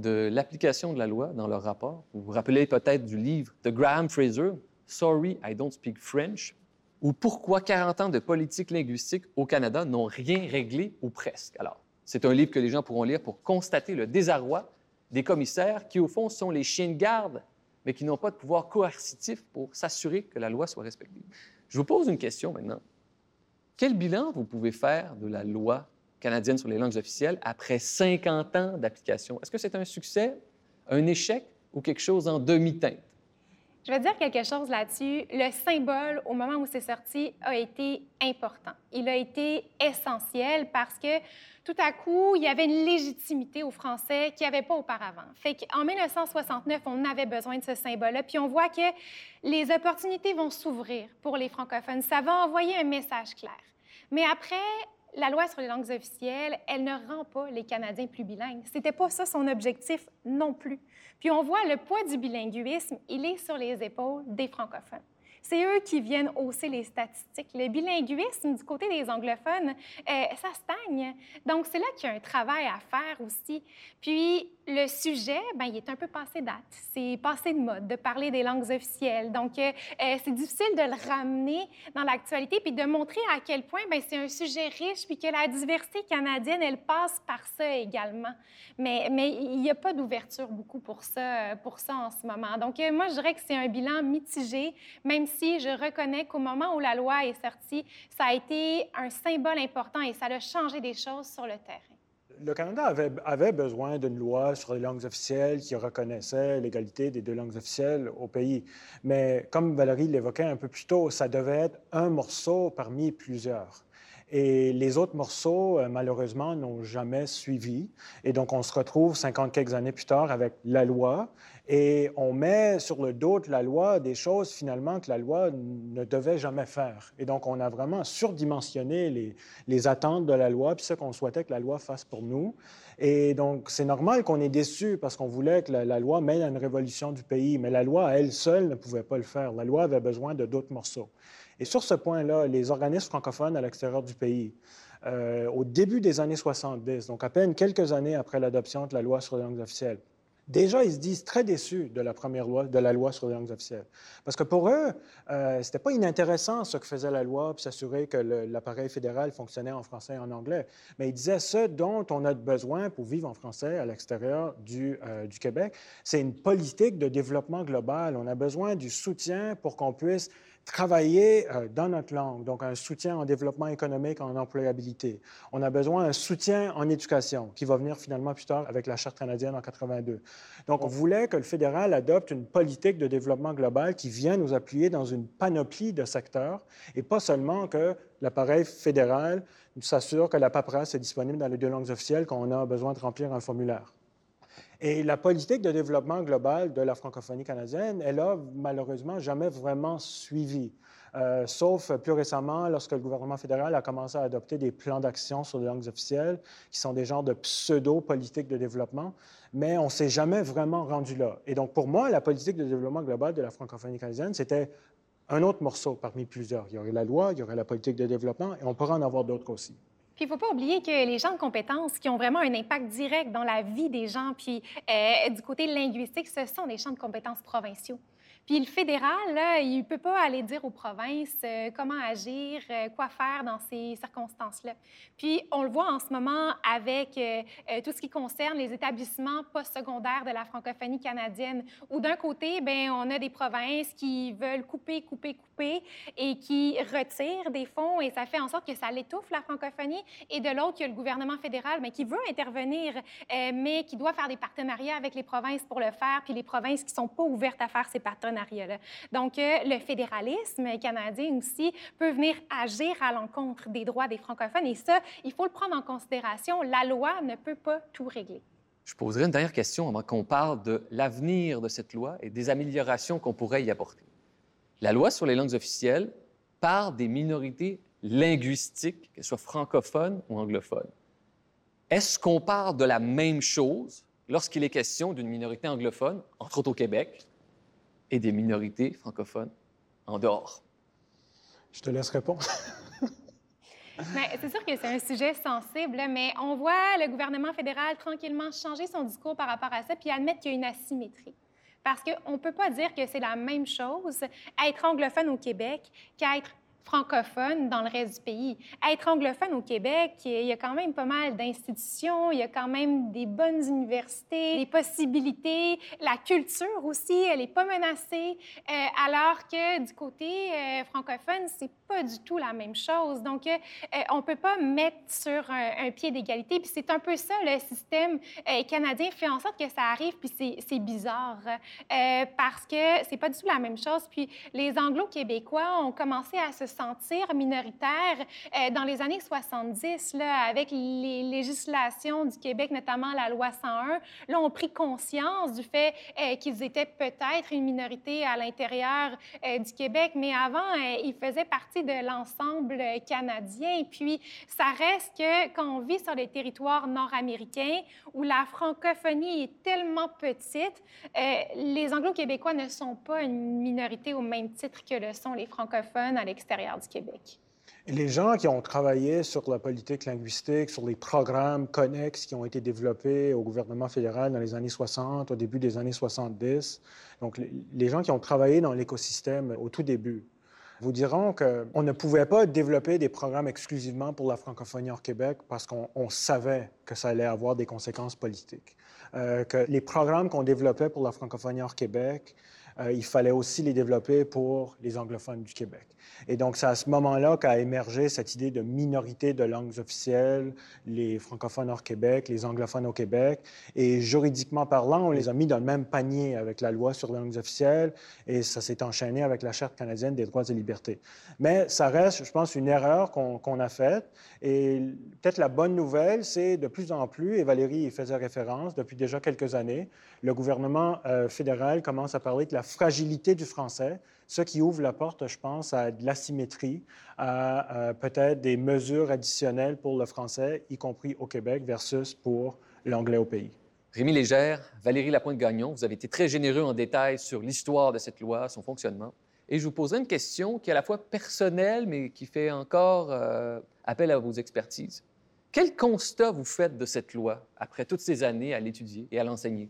de l'application de la loi dans leur rapport. Vous vous rappelez peut-être du livre de Graham Fraser, Sorry, I don't speak French, ou Pourquoi 40 ans de politique linguistique au Canada n'ont rien réglé ou presque. Alors, c'est un livre que les gens pourront lire pour constater le désarroi des commissaires qui, au fond, sont les chiens de garde, mais qui n'ont pas de pouvoir coercitif pour s'assurer que la loi soit respectée. Je vous pose une question maintenant. Quel bilan vous pouvez faire de la loi canadienne sur les langues officielles après 50 ans d'application. Est-ce que c'est un succès, un échec ou quelque chose en demi-teinte? Je vais dire quelque chose là-dessus. Le symbole, au moment où c'est sorti, a été important. Il a été essentiel parce que tout à coup, il y avait une légitimité aux Français qu'il n'y avait pas auparavant. Fait qu'en 1969, on avait besoin de ce symbole-là. Puis on voit que les opportunités vont s'ouvrir pour les francophones. Ça va envoyer un message clair. Mais après, la loi sur les langues officielles, elle ne rend pas les Canadiens plus bilingues. C'était pas ça son objectif non plus. Puis on voit le poids du bilinguisme, il est sur les épaules des francophones. C'est eux qui viennent hausser les statistiques. Le bilinguisme du côté des anglophones, euh, ça stagne. Donc, c'est là qu'il y a un travail à faire aussi. Puis, le sujet, ben, il est un peu passé date. C'est passé de mode de parler des langues officielles. Donc, euh, euh, c'est difficile de le ramener dans l'actualité puis de montrer à quel point ben, c'est un sujet riche puis que la diversité canadienne, elle passe par ça également. Mais, mais il n'y a pas d'ouverture beaucoup pour ça, pour ça en ce moment. Donc, moi, je dirais que c'est un bilan mitigé, même si je reconnais qu'au moment où la loi est sortie, ça a été un symbole important et ça a changé des choses sur le terrain le Canada avait, avait besoin d'une loi sur les langues officielles qui reconnaissait l'égalité des deux langues officielles au pays. Mais comme Valérie l'évoquait un peu plus tôt, ça devait être un morceau parmi plusieurs. Et les autres morceaux, euh, malheureusement, n'ont jamais suivi. Et donc, on se retrouve 50 quelques années plus tard avec la loi. Et on met sur le dos de la loi des choses, finalement, que la loi ne devait jamais faire. Et donc, on a vraiment surdimensionné les, attentes de la loi, puis ce qu'on souhaitait que la loi fasse pour nous. Et donc, c'est normal qu'on est déçu parce qu'on voulait que la, loi mène à une révolution du pays. Mais la loi, elle seule, ne pouvait pas le faire. La loi avait besoin de d'autres morceaux. Et sur ce point-là, les organismes francophones à l'extérieur du pays, euh, au début des années 70, donc à peine quelques années après l'adoption de la loi sur les langues officielles, déjà, ils se disent très déçus de la première loi, de la loi sur les langues officielles. Parce que pour eux, euh, ce n'était pas inintéressant ce que faisait la loi, puis s'assurer que l'appareil fédéral fonctionnait en français et en anglais. Mais ils disaient ce dont on a besoin pour vivre en français à l'extérieur du, euh, du Québec, c'est une politique de développement global. On a besoin du soutien pour qu'on puisse travailler euh, dans notre langue, donc un soutien en développement économique, en employabilité. On a besoin d'un soutien en éducation, qui va venir finalement plus tard avec la Charte canadienne en 82. Donc, on voulait que le fédéral adopte une politique de développement global qui vient nous appuyer dans une panoplie de secteurs et pas seulement que l'appareil fédéral s'assure que la paperasse est disponible dans les deux langues officielles quand on a besoin de remplir un formulaire. Et la politique de développement global de la francophonie canadienne, elle a malheureusement jamais vraiment suivi. Euh, sauf plus récemment lorsque le gouvernement fédéral a commencé à adopter des plans d'action sur les langues officielles, qui sont des genres de pseudo-politiques de développement, mais on ne s'est jamais vraiment rendu là. Et donc, pour moi, la politique de développement global de la francophonie canadienne, c'était un autre morceau parmi plusieurs. Il y aurait la loi, il y aurait la politique de développement, et on pourrait en avoir d'autres aussi il ne faut pas oublier que les gens de compétences qui ont vraiment un impact direct dans la vie des gens, puis euh, du côté linguistique, ce sont des champs de compétences provinciaux. Puis le fédéral, il ne peut pas aller dire aux provinces euh, comment agir, euh, quoi faire dans ces circonstances-là. Puis on le voit en ce moment avec euh, tout ce qui concerne les établissements postsecondaires de la francophonie canadienne, où d'un côté, ben on a des provinces qui veulent couper, couper, couper et qui retirent des fonds et ça fait en sorte que ça l'étouffe la francophonie. Et de l'autre, il y a le gouvernement fédéral mais qui veut intervenir, mais qui doit faire des partenariats avec les provinces pour le faire, puis les provinces qui ne sont pas ouvertes à faire ces partenariats donc, euh, le fédéralisme canadien aussi peut venir agir à l'encontre des droits des francophones et ça, il faut le prendre en considération. La loi ne peut pas tout régler. Je poserai une dernière question avant qu'on parle de l'avenir de cette loi et des améliorations qu'on pourrait y apporter. La loi sur les langues officielles parle des minorités linguistiques, qu'elles soient francophones ou anglophones. Est-ce qu'on parle de la même chose lorsqu'il est question d'une minorité anglophone, entre autres au Québec, et des minorités francophones en dehors? Je te laisse répondre. c'est sûr que c'est un sujet sensible, mais on voit le gouvernement fédéral tranquillement changer son discours par rapport à ça, puis admettre qu'il y a une asymétrie. Parce qu'on ne peut pas dire que c'est la même chose être anglophone au Québec qu'être francophone dans le reste du pays. Être anglophone au Québec, il y a quand même pas mal d'institutions, il y a quand même des bonnes universités, des possibilités. La culture aussi, elle n'est pas menacée, euh, alors que du côté euh, francophone, c'est pas du tout la même chose. Donc, euh, on peut pas mettre sur un, pied d'égalité. Puis c'est un peu ça, le système canadien fait en sorte que ça arrive, puis c'est bizarre, parce que c'est pas du tout la même chose. Puis les Anglo-Québécois ont commencé à se sentir minoritaire euh, dans les années 70, là, avec les législations du Québec, notamment la loi 101. Là, on pris conscience du fait euh, qu'ils étaient peut-être une minorité à l'intérieur euh, du Québec, mais avant, ils faisaient partie de l'ensemble canadien. Puis, ça reste que quand on vit sur les territoires nord-américains où la francophonie est tellement petite, les Anglo-Québécois ne sont pas une minorité au même titre que le sont les francophones à l'extérieur du Québec. les gens qui ont travaillé sur la politique linguistique, sur les programmes connexes qui ont été développés au gouvernement fédéral dans les années 60, au début des années 70, donc les gens qui ont travaillé dans l'écosystème au tout début, vous diront qu'on ne pouvait pas développer des programmes exclusivement pour la francophonie hors Québec parce qu'on savait que ça allait avoir des conséquences politiques. Euh, que les programmes qu'on développait pour la francophonie hors Québec, euh, il fallait aussi les développer pour les anglophones du Québec. Et donc, c'est à ce moment-là qu'a émergé cette idée de minorité de langues officielles, les francophones hors Québec, les anglophones au Québec. Et juridiquement parlant, on les a mis dans le même panier avec la loi sur les langues officielles et ça s'est enchaîné avec la Charte canadienne des droits et libertés. Mais ça reste, je pense, une erreur qu'on a faite. Et peut-être la bonne nouvelle, c'est de plus en plus, et Valérie y faisait référence depuis déjà quelques années, le gouvernement euh, fédéral commence à parler de la fragilité du français ce qui ouvre la porte, je pense, à de l'asymétrie, à, peut-être des mesures additionnelles pour le français, y compris au Québec, versus pour l'anglais au pays. Rémi Légère, Valérie Lapointe-Gagnon, vous avez été très généreux en détail sur l'histoire de cette loi, son fonctionnement. Et je vous poserai une question qui est à la fois personnelle, mais qui fait encore euh, appel à vos expertises. Quel constat vous faites de cette loi après toutes ces années à l'étudier et à l'enseigner?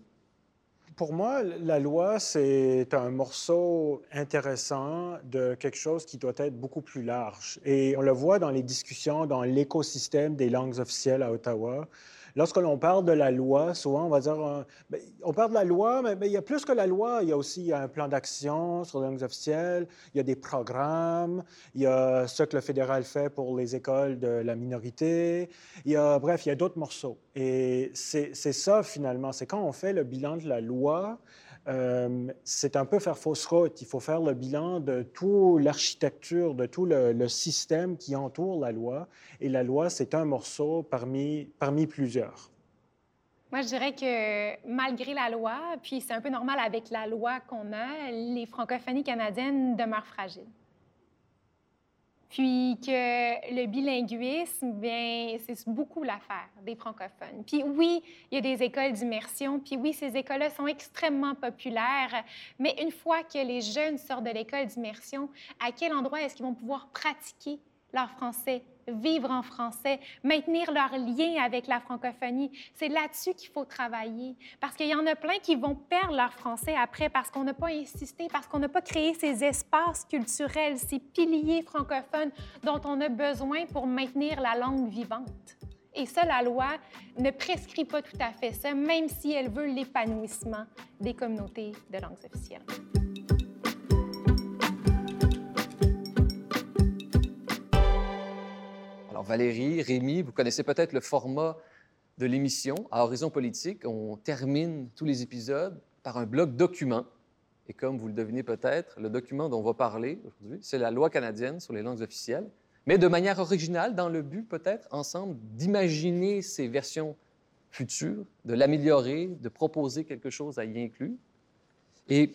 Pour moi, la loi, c'est un morceau intéressant de quelque chose qui doit être beaucoup plus large. Et on le voit dans les discussions dans l'écosystème des langues officielles à Ottawa. Lorsque l'on parle de la loi, souvent on va dire, euh, ben, on parle de la loi, mais, il y a plus que la loi. Il y a aussi un plan d'action sur les langues officielles, il y a des programmes, il y a ce que le fédéral fait pour les écoles de la minorité. Il y a, bref, il y a d'autres morceaux. Et c'est ça finalement, c'est quand on fait le bilan de la loi, euh, c'est un peu faire fausse route. Il faut faire le bilan de toute l'architecture, de tout le, système qui entoure la loi. Et la loi, c'est un morceau parmi, parmi plusieurs. Moi, je dirais que malgré la loi, puis c'est un peu normal avec la loi qu'on a, les francophonies canadiennes demeurent fragiles. Puis que le bilinguisme, bien, c'est beaucoup l'affaire des francophones. Puis oui, il y a des écoles d'immersion, puis oui, ces écoles-là sont extrêmement populaires, mais une fois que les jeunes sortent de l'école d'immersion, à quel endroit est-ce qu'ils vont pouvoir pratiquer leur français, vivre en français, maintenir leur lien avec la francophonie. C'est là-dessus qu'il faut travailler parce qu'il y en a plein qui vont perdre leur français après parce qu'on n'a pas insisté, parce qu'on n'a pas créé ces espaces culturels, ces piliers francophones dont on a besoin pour maintenir la langue vivante. Et ça, la loi ne prescrit pas tout à fait ça, même si elle veut l'épanouissement des communautés de langues officielles. Valérie, Rémi, vous connaissez peut-être le format de l'émission. À Horizon Politique, on termine tous les épisodes par un bloc document. Et comme vous le devinez peut-être, le document dont on va parler aujourd'hui, c'est la loi canadienne sur les langues officielles, mais de manière originale, dans le but peut-être ensemble d'imaginer ces versions futures, de l'améliorer, de proposer quelque chose à y inclure. Et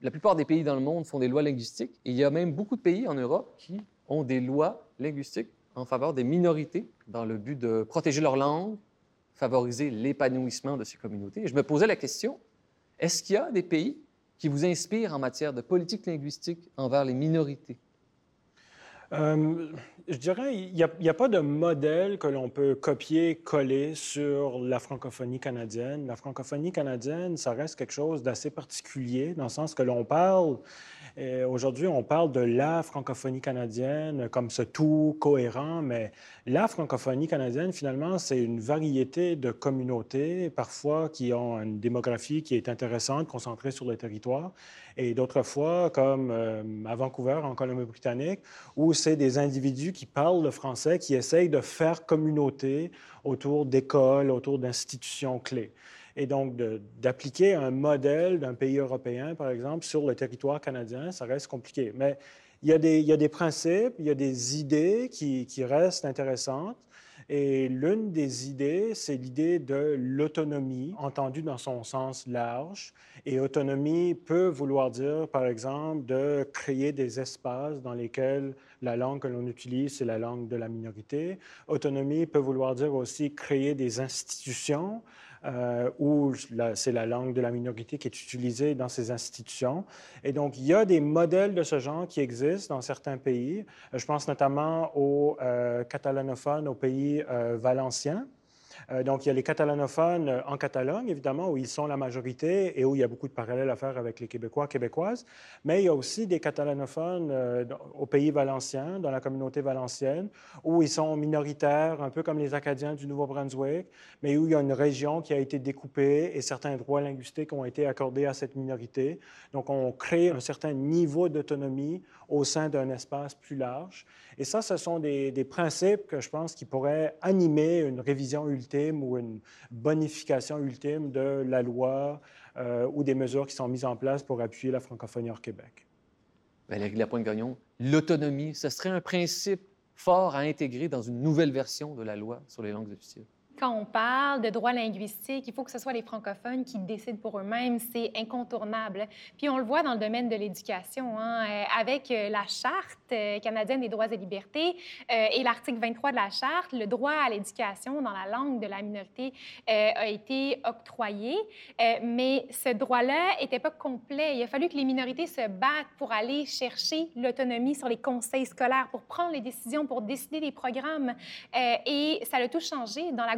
la plupart des pays dans le monde font des lois linguistiques. Et il y a même beaucoup de pays en Europe qui ont des lois linguistiques en faveur des minorités dans le but de protéger leur langue, favoriser l'épanouissement de ces communautés. Et je me posais la question, est-ce qu'il y a des pays qui vous inspirent en matière de politique linguistique envers les minorités? Euh, je dirais, il n'y a, a, pas de modèle que l'on peut copier, coller sur la francophonie canadienne. La francophonie canadienne, ça reste quelque chose d'assez particulier, dans le sens que l'on parle Aujourd'hui, on parle de la francophonie canadienne comme ce tout cohérent, mais la francophonie canadienne, finalement, c'est une variété de communautés, parfois qui ont une démographie qui est intéressante, concentrée sur le territoire, et d'autres fois, comme euh, à Vancouver, en Colombie-Britannique, où c'est des individus qui parlent le français, qui essayent de faire communauté autour d'écoles, autour d'institutions clés et donc d'appliquer un modèle d'un pays européen, par exemple, sur le territoire canadien, ça reste compliqué. Mais il y a des, principes, il y a des idées qui, qui restent intéressantes. Et l'une des idées, c'est l'idée de l'autonomie, entendue dans son sens large. Et autonomie peut vouloir dire, par exemple, de créer des espaces dans lesquels la langue que l'on utilise, c'est la langue de la minorité. Autonomie peut vouloir dire aussi créer des institutions euh, où c'est la langue de la minorité qui est utilisée dans ces institutions. Et donc, il y a des modèles de ce genre qui existent dans certains pays. Je pense notamment aux euh, catalanophones, aux pays euh, valenciens. Euh, donc, il y a les catalanophones euh, en Catalogne, évidemment, où ils sont la majorité et où il y a beaucoup de parallèles à faire avec les Québécois, Québécoises. Mais il y a aussi des catalanophones euh, au pays valencien, dans la communauté valencienne, où ils sont minoritaires, un peu comme les Acadiens du Nouveau-Brunswick, mais où il y a une région qui a été découpée et certains droits linguistiques ont été accordés à cette minorité. Donc, on crée un certain niveau d'autonomie au sein d'un espace plus large. Et ça, ce sont des, principes que je pense qui pourraient animer une révision ultime ou une bonification ultime de la loi euh, ou des mesures qui sont mises en place pour appuyer la francophonie hors Québec. Valérie Lapointe-Gagnon, l'autonomie, ce serait un principe fort à intégrer dans une nouvelle version de la loi sur les langues officielles? Quand on parle de droit linguistique, il faut que ce soit les francophones qui décident pour eux-mêmes. C'est incontournable. Puis on le voit dans le domaine de l'éducation, hein, euh, avec euh, la Charte euh, canadienne des droits et libertés et l'article 23 de la Charte, le droit à l'éducation dans la langue de la minorité a été octroyé, mais ce droit-là n'était pas complet. Il a fallu que les minorités se battent pour aller chercher l'autonomie sur les conseils scolaires, pour prendre les décisions, pour décider des programmes. et ça a tout changé dans la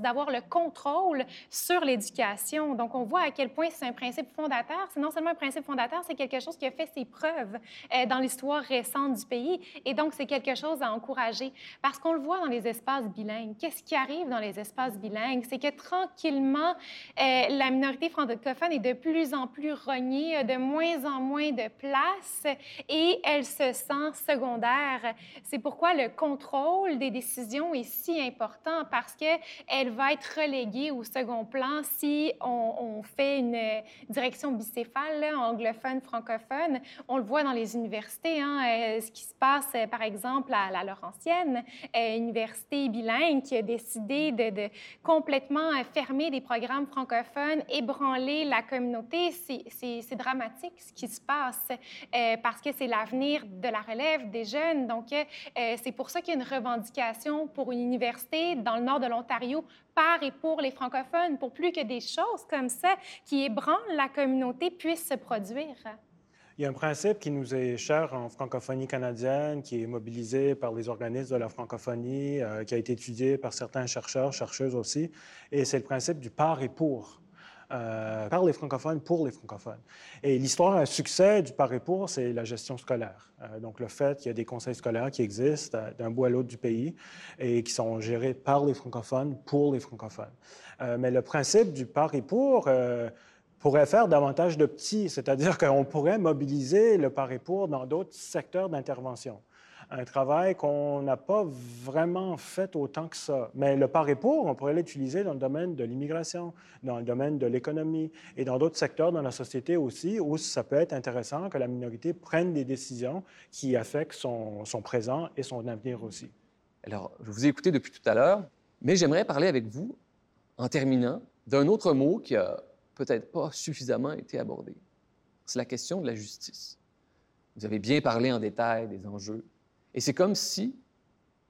d'avoir le contrôle sur l'éducation. Donc, on voit à quel point c'est un principe fondateur. C'est non seulement un principe fondateur, c'est quelque chose qui a fait ses preuves euh, dans l'histoire récente du pays. Et donc, c'est quelque chose à encourager parce qu'on le voit dans les espaces bilingues. Qu'est-ce qui arrive dans les espaces bilingues? C'est que tranquillement, euh, la minorité francophone est de plus en plus rognée, de moins en moins de place et elle se sent secondaire. C'est pourquoi le contrôle des décisions est si important parce qu'elle va être reléguée au second plan si on, fait une direction bicéphale, anglophone, francophone. On le voit dans les universités, hein, euh, ce qui se passe, euh, par exemple, à la Laurentienne, euh, université bilingue qui a décidé de, de complètement fermer des programmes francophones, ébranler la communauté. C'est dramatique ce qui se passe parce que c'est l'avenir de la relève des jeunes. Donc, c'est pour ça qu'il y a une revendication pour une université dans le nord de l'Ontario par et pour les francophones, pour plus que des choses comme ça qui ébranlent la communauté puissent se produire. Il y a un principe qui nous est cher en francophonie canadienne, qui est mobilisé par les organismes de la francophonie, euh, qui a été étudié par certains chercheurs, chercheuses aussi, et c'est le principe du par et pour. Euh, par les francophones, pour les francophones. Et l'histoire, un succès du par et pour, c'est la gestion scolaire. Euh, donc, le fait qu'il y a des conseils scolaires qui existent d'un bout à l'autre du pays et qui sont gérés par les francophones, pour les francophones. mais le principe du par et pour pourrait faire davantage de petits, c'est-à-dire qu'on pourrait mobiliser le par et pour dans d'autres secteurs d'intervention. Un travail qu'on n'a pas vraiment fait autant que ça. Mais le par et pour, on pourrait l'utiliser dans le domaine de l'immigration, dans le domaine de l'économie et dans d'autres secteurs dans la société aussi, où ça peut être intéressant que la minorité prenne des décisions qui affectent son, son présent et son avenir aussi. Alors, je vous ai écouté depuis tout à l'heure, mais j'aimerais parler avec vous, en terminant, d'un autre mot qui a peut-être pas suffisamment été abordé. C'est la question de la justice. Vous avez bien parlé en détail des enjeux. Et c'est comme si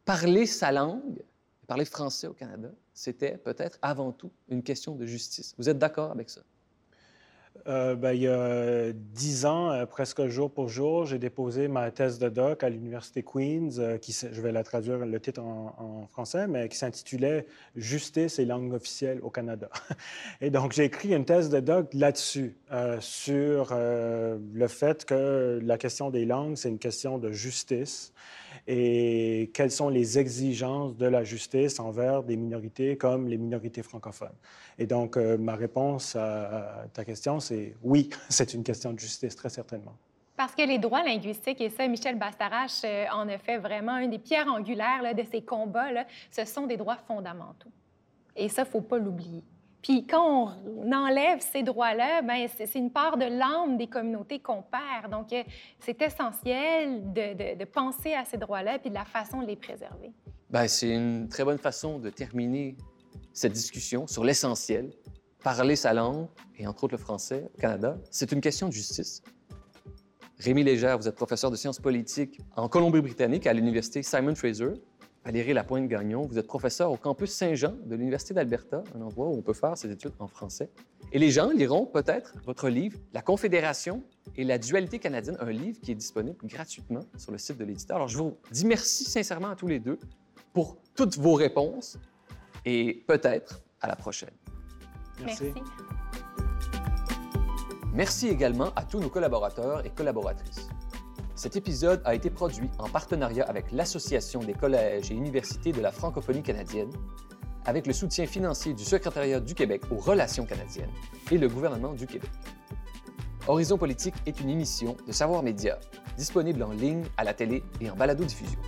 parler sa langue, parler français au Canada, c'était peut-être avant tout une question de justice. Vous êtes d'accord avec ça? Euh, ben, il y a dix ans, euh, presque jour pour jour, j'ai déposé ma thèse de doc à l'Université Queen's, euh, qui, je vais la traduire le titre en, français, mais qui s'intitulait Justice et langue officielle au Canada. et donc, j'ai écrit une thèse de doc là-dessus, sur le fait que la question des langues, c'est une question de justice et quelles sont les exigences de la justice envers des minorités comme les minorités francophones. Et donc, ma réponse à, ta question, c'est oui, c'est une question de justice, très certainement. Parce que les droits linguistiques, et ça, Michel Bastarache euh, en a fait vraiment un des pierres angulaires de ces combats, là, ce sont des droits fondamentaux. Et ça, il ne faut pas l'oublier. Puis quand on enlève ces droits-là, ben c'est une part de l'âme des communautés qu'on perd. Donc, euh, c'est essentiel de, de, penser à ces droits-là puis de la façon de les préserver. Bien, c'est une très bonne façon de terminer cette discussion sur l'essentiel. Parler sa langue, et entre autres le français au Canada, c'est une question de justice. Rémi Légère, vous êtes professeur de sciences politiques en Colombie-Britannique à l'Université Simon Fraser. Valérie Lapointe-Gagnon, vous êtes professeur au campus Saint-Jean de l'Université d'Alberta, un endroit où on peut faire ses études en français. Et les gens liront peut-être votre livre, La Confédération et la dualité canadienne, un livre qui est disponible gratuitement sur le site de l'éditeur. Alors, je vous dis merci sincèrement à tous les deux pour toutes vos réponses et peut-être à la prochaine. Merci. merci. Merci également à tous nos collaborateurs et collaboratrices. Cet épisode a été produit en partenariat avec l'Association des collèges et universités de la francophonie canadienne, avec le soutien financier du Secrétariat du Québec aux relations canadiennes et le gouvernement du Québec. Horizon Politique est une émission de Savoir Média, disponible en ligne, à la télé et en balado-diffusion.